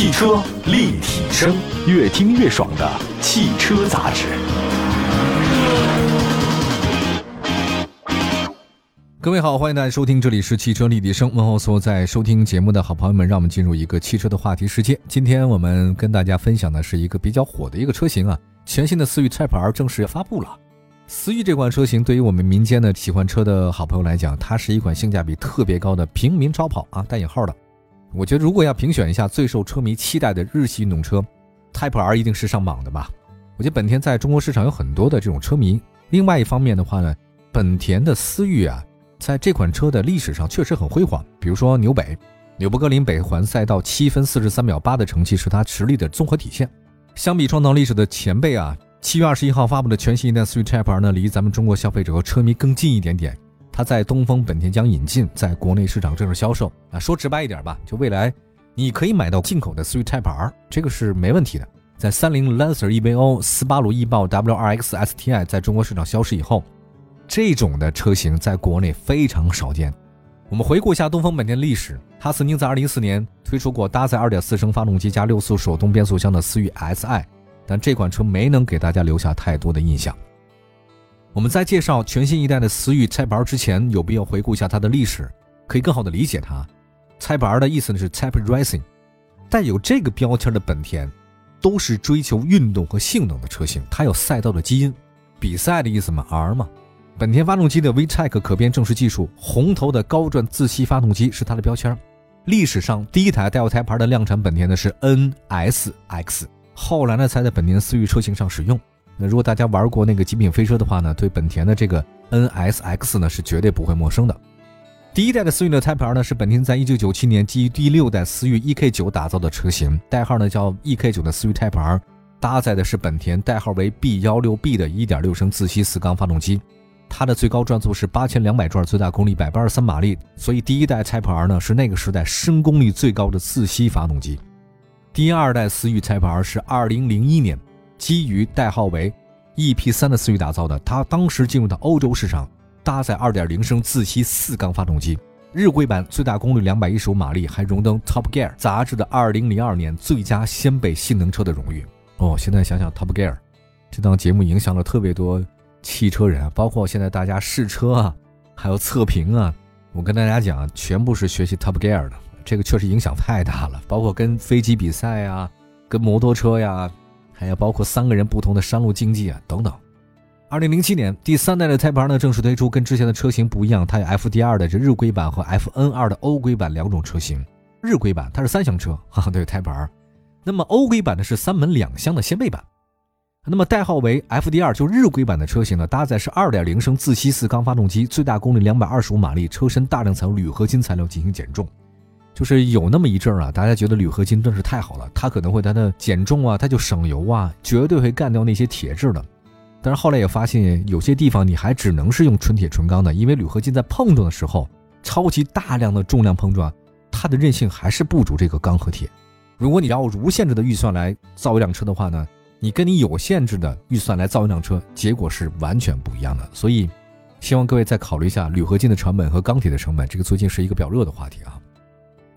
汽车立体声，越听越爽的汽车杂志。各位好，欢迎大家收听，这里是汽车立体声。问候所有在收听节目的好朋友们，让我们进入一个汽车的话题世界。今天我们跟大家分享的是一个比较火的一个车型啊，全新的思域 Type R 正式发布了。思域这款车型对于我们民间的喜欢车的好朋友来讲，它是一款性价比特别高的平民超跑啊，带引号的。我觉得如果要评选一下最受车迷期待的日系运动车，Type R 一定是上榜的吧。我觉得本田在中国市场有很多的这种车迷。另外一方面的话呢，本田的思域啊。在这款车的历史上确实很辉煌，比如说纽北、纽博格林北环赛道七分四十三秒八的成绩是它实力的综合体现。相比创造历史的前辈啊，七月二十一号发布的全新一代思域 Type R 呢，离咱们中国消费者和车迷更近一点点。它在东风本田将引进，在国内市场正式销售啊。说直白一点吧，就未来你可以买到进口的思域 Type R，这个是没问题的。在三菱 Lancer EVO、斯巴鲁翼豹 WRX STI 在中国市场消失以后。这种的车型在国内非常少见。我们回顾一下东风本田历史，它曾经在2014年推出过搭载2.4升发动机加六速手动变速箱的思域 Si，但这款车没能给大家留下太多的印象。我们在介绍全新一代的思域 Type R 之前，有必要回顾一下它的历史，可以更好的理解它。Type R 的意思呢是 Type Racing，带有这个标签的本田，都是追求运动和性能的车型，它有赛道的基因，比赛的意思嘛，R 嘛。本田发动机的 VTEC 可变正时技术，红头的高转自吸发动机是它的标签。历史上第一台带有胎牌的量产本田呢是 NSX，后来呢才在本田思域车型上使用。那如果大家玩过那个极品飞车的话呢，对本田的这个 NSX 呢是绝对不会陌生的。第一代的思域的胎牌呢是本田在1997年基于第六代思域 EK9 打造的车型，代号呢叫 EK9 的思域胎牌，搭载的是本田代号为 B16B 的1.6升自吸四缸发动机。它的最高转速是八千两百转，最大功率百八十三马力，所以第一代 Type R 呢是那个时代升功率最高的自吸发动机。第二代思域 Type R 是二零零一年基于代号为 EP 三的思域打造的，它当时进入到欧洲市场，搭载二点零升自吸四缸发动机，日规版最大功率两百一十五马力，还荣登 Top Gear 杂志的二零零二年最佳掀背性能车的荣誉。哦，现在想想 Top Gear 这档节目影响了特别多。汽车人，包括现在大家试车啊，还有测评啊，我跟大家讲，全部是学习 Top Gear 的，这个确实影响太大了。包括跟飞机比赛呀，跟摩托车呀，还有包括三个人不同的山路竞技啊等等。二零零七年，第三代的 Type R 呢正式推出，跟之前的车型不一样，它有 FD2 的这日规版和 FN2 的欧规版两种车型。日规版它是三厢车，哈哈，对 Type R。那么欧规版的是三门两厢的掀背版。那么代号为 FD2 就日规版的车型呢，搭载是2.0升自吸四缸发动机，最大功率225马力，车身大量采用铝合金材料进行减重。就是有那么一阵儿啊，大家觉得铝合金真是太好了，它可能会它的减重啊，它就省油啊，绝对会干掉那些铁质的。但是后来也发现，有些地方你还只能是用纯铁纯钢的，因为铝合金在碰撞的时候，超级大量的重量碰撞，它的韧性还是不如这个钢和铁。如果你要无限制的预算来造一辆车的话呢？你跟你有限制的预算来造一辆车，结果是完全不一样的。所以，希望各位再考虑一下铝合金的成本和钢铁的成本。这个最近是一个比较热的话题啊。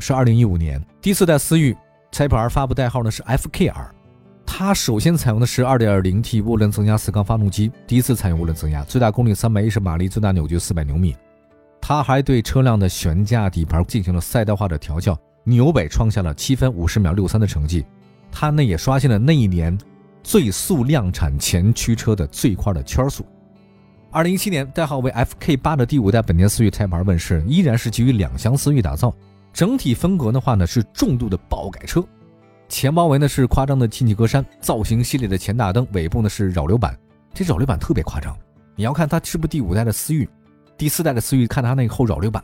是二零一五年第四代思域 Type R 发布代号呢是 FKR，它首先采用的是二点零 T 涡轮增压四缸发动机，第一次采用涡轮增压，最大功率三百一十马力，最大扭矩四百牛米。它还对车辆的悬架底盘进行了赛道化的调教，纽北创下了七分五十秒六三的成绩。它呢也刷新了那一年。最速量产前驱车的最快的圈速。二零一七年，代号为 FK 八的第五代本田思域 Type R 问世，依然是基于两厢思域打造。整体风格的话呢，是重度的爆改车。前包围呢是夸张的进气格栅，造型系列的前大灯，尾部呢是扰流板。这扰流板特别夸张，你要看它是不是第五代的思域，第四代的思域，看它那个后扰流板，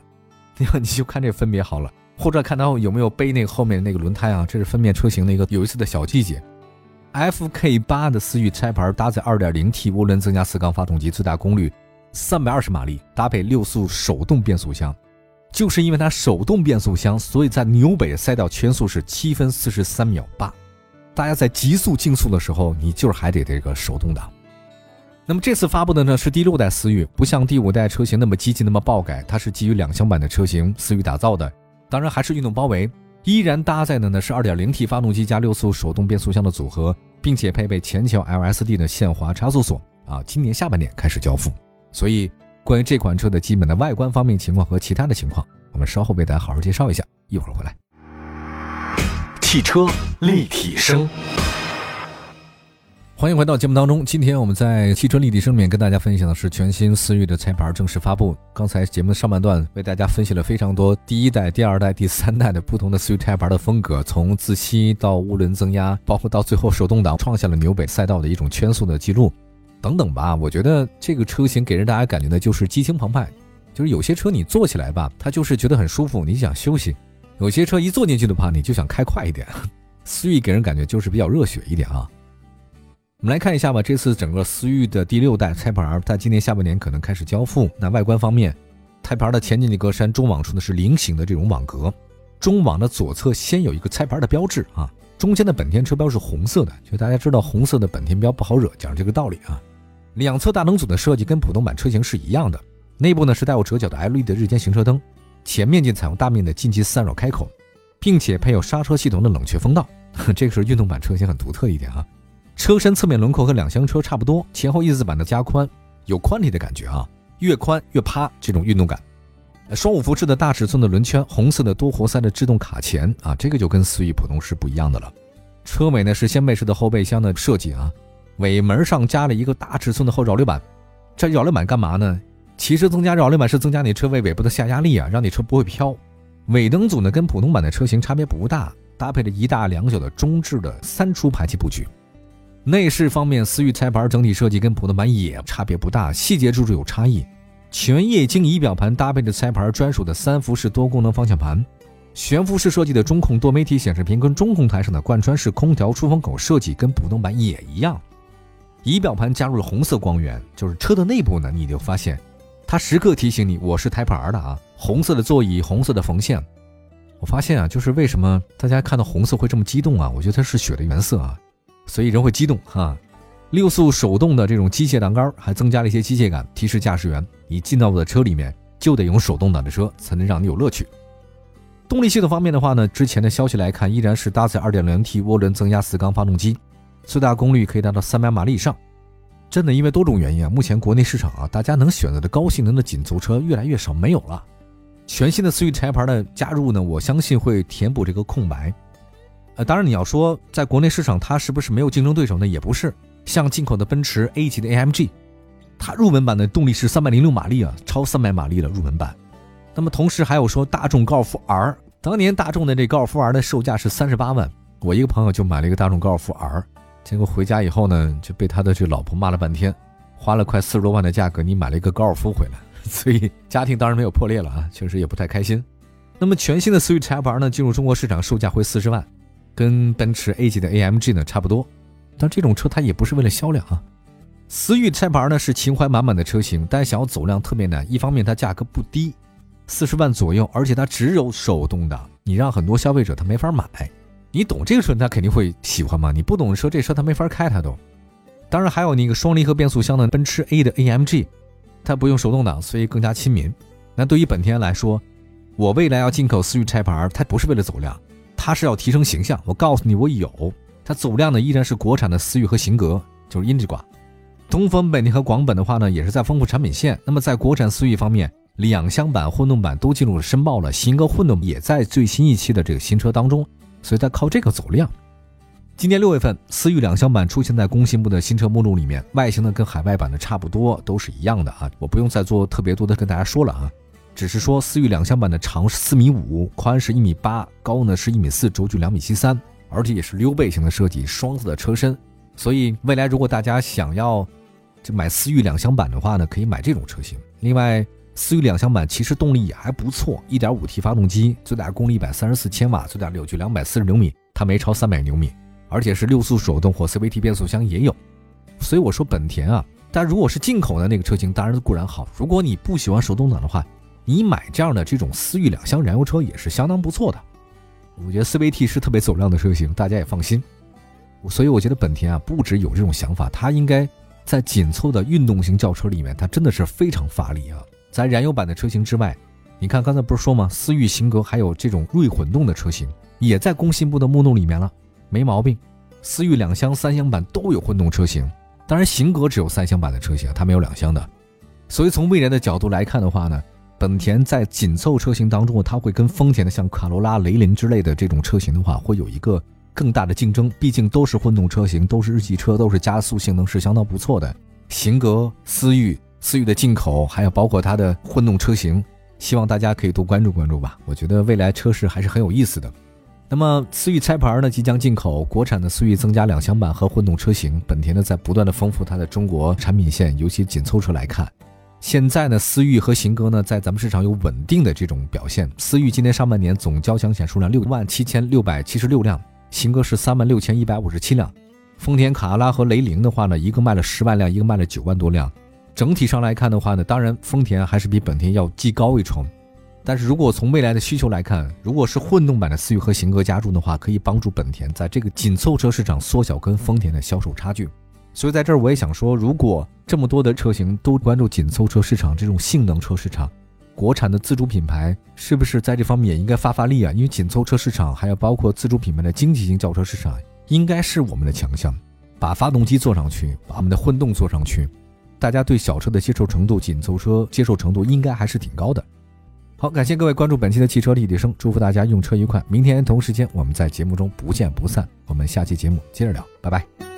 你 你就看这分别好了，或者看它有没有背那个后面那个轮胎啊，这是分辨车型的一个有意思的小细节。FK 八的思域拆牌搭载 2.0T 涡轮增压四缸发动机，最大功率320马力，搭配六速手动变速箱。就是因为它手动变速箱，所以在纽北赛道圈速是七分四十三秒八。大家在极速竞速的时候，你就是还得这个手动挡。那么这次发布的呢是第六代思域，不像第五代车型那么激进那么爆改，它是基于两厢版的车型思域打造的，当然还是运动包围。依然搭载的呢是 2.0T 发动机加六速手动变速箱的组合，并且配备前桥 LSD 的限滑差速锁啊，今年下半年开始交付。所以，关于这款车的基本的外观方面情况和其他的情况，我们稍后为大家好好介绍一下。一会儿回来。汽车立体声，欢迎回到节目当中。今天我们在汽车立体声里面跟大家分享的是全新思域的菜牌正式发布。刚才节目的上半段为大家分析了非常多第一代、第二代、第三代的不同的思域菜牌的风格，从自吸到涡轮增压，包括到最后手动挡，创下了纽北赛道的一种圈速的记录。等等吧，我觉得这个车型给人大家感觉呢，就是激情澎湃，就是有些车你坐起来吧，它就是觉得很舒服，你想休息；有些车一坐进去的话，你就想开快一点。思域给人感觉就是比较热血一点啊。我们来看一下吧，这次整个思域的第六代菜牌在今年下半年可能开始交付。那外观方面，菜牌的前进气格栅中网处的是菱形的这种网格，中网的左侧先有一个菜牌的标志啊，中间的本田车标是红色的，就大家知道红色的本田标不好惹，讲这个道理啊。两侧大灯组的设计跟普通版车型是一样的，内部呢是带有折角的 LED 的日间行车灯，前面仅采用大面的进气散热开口，并且配有刹车系统的冷却风道，这个是运动版车型很独特一点啊。车身侧面轮廓和两厢车差不多，前后翼子板的加宽有宽体的感觉啊，越宽越趴这种运动感。双五辐式的大尺寸的轮圈，红色的多活塞的制动卡钳啊，这个就跟思域普通是不一样的了。车尾呢是掀背式的后备箱的设计啊。尾门上加了一个大尺寸的后扰流板，这扰流板干嘛呢？其实增加扰流板是增加你车尾尾部的下压力啊，让你车不会飘。尾灯组呢跟普通版的车型差别不大，搭配着一大两小的中置的三出排气布局。内饰方面，思域菜牌整体设计跟普通版也差别不大，细节处处有差异。全液晶仪表盘搭配着菜牌专属的三辐式多功能方向盘，悬浮式设计的中控多媒体显示屏跟中控台上的贯穿式空调出风口设计跟普通版也一样。仪表盘加入了红色光源，就是车的内部呢，你就发现，它时刻提醒你我是台牌的啊。红色的座椅，红色的缝线，我发现啊，就是为什么大家看到红色会这么激动啊？我觉得它是血的原色啊，所以人会激动哈。六速手动的这种机械挡杆还增加了一些机械感，提示驾驶员你进到我的车里面就得用手动挡的车才能让你有乐趣。动力系统方面的话呢，之前的消息来看，依然是搭载 2.0T 涡轮增压四缸发动机。最大功率可以达到三百马力以上，真的因为多种原因啊，目前国内市场啊，大家能选择的高性能的紧凑车越来越少，没有了。全新的思域柴牌的加入呢，我相信会填补这个空白。呃，当然你要说在国内市场它是不是没有竞争对手呢？也不是，像进口的奔驰 A 级的 AMG，它入门版的动力是三百零六马力啊，超三百马力了入门版。那么同时还有说大众高尔夫 R，当年大众的这高尔夫 R 的售价是三十八万，我一个朋友就买了一个大众高尔夫 R。结果回家以后呢，就被他的这老婆骂了半天，花了快四十多万的价格，你买了一个高尔夫回来，所以家庭当然没有破裂了啊，确实也不太开心。那么全新的思域柴牌呢，进入中国市场售价会四十万，跟奔驰 A 级的 AMG 呢差不多，但这种车它也不是为了销量啊。思域柴牌呢是情怀满满的车型，但想要走量特别难。一方面它价格不低，四十万左右，而且它只有手动挡，你让很多消费者他没法买。你懂这个车，他肯定会喜欢嘛。你不懂车，这车他没法开，他都。当然还有那个双离合变速箱的奔驰 A 的 AMG，它不用手动挡，所以更加亲民。那对于本田来说，我未来要进口思域拆牌，它不是为了走量，它是要提升形象。我告诉你，我有。它走量的依然是国产的思域和型格，就是英 i 挂。东风本田和广本的话呢，也是在丰富产品线。那么在国产思域方面，两厢版、混动版都进入了申报了，型格混动也在最新一期的这个新车当中。所以它靠这个走量。今年六月份，思域两厢版出现在工信部的新车目录里面，外形呢跟海外版的差不多，都是一样的啊。我不用再做特别多的跟大家说了啊，只是说思域两厢版的长是四米五，宽是一米八，高呢是一米四，轴距两米七三，而且也是溜背型的设计，双色的车身。所以未来如果大家想要就买思域两厢版的话呢，可以买这种车型。另外，思域两厢版其实动力也还不错，1.5T 发动机，最大功率134千瓦，最大扭矩240牛米，它没超300牛米，而且是六速手动或 CVT 变速箱也有。所以我说本田啊，但如果是进口的那个车型，当然固然好。如果你不喜欢手动挡的话，你买这样的这种思域两厢燃油车也是相当不错的。我觉得 CVT 是特别走量的车型，大家也放心。所以我觉得本田啊，不止有这种想法，它应该在紧凑的运动型轿车里面，它真的是非常发力啊。在燃油版的车型之外，你看刚才不是说吗？思域、型格还有这种锐混动的车型，也在工信部的目录里面了，没毛病。思域两厢、三厢版都有混动车型，当然型格只有三厢版的车型，它没有两厢的。所以从未来的角度来看的话呢，本田在紧凑车型当中，它会跟丰田的像卡罗拉、雷凌之类的这种车型的话，会有一个更大的竞争。毕竟都是混动车型，都是日系车，都是加速性能是相当不错的。型格、思域、思域的进口，还有包括它的混动车型。希望大家可以多关注关注吧，我觉得未来车市还是很有意思的。那么思域拆牌呢即将进口，国产的思域增加两厢版和混动车型，本田呢在不断的丰富它的中国产品线，尤其紧凑车来看，现在呢思域和型格呢在咱们市场有稳定的这种表现。思域今年上半年总交强险数量六万七千六百七十六辆，型格是三万六千一百五十七辆，丰田卡罗拉和雷凌的话呢，一个卖了十万辆，一个卖了九万多辆。整体上来看的话呢，当然丰田还是比本田要技高一筹，但是如果从未来的需求来看，如果是混动版的思域和型格加入的话，可以帮助本田在这个紧凑车市场缩小跟丰田的销售差距。所以在这儿我也想说，如果这么多的车型都关注紧凑车市场这种性能车市场，国产的自主品牌是不是在这方面也应该发发力啊？因为紧凑车市场还有包括自主品牌的经济型轿车市场，应该是我们的强项，把发动机做上去，把我们的混动做上去。大家对小车的接受程度，紧凑车接受程度应该还是挺高的。好，感谢各位关注本期的汽车立体声，祝福大家用车愉快。明天同时间我们在节目中不见不散。我们下期节目接着聊，拜拜。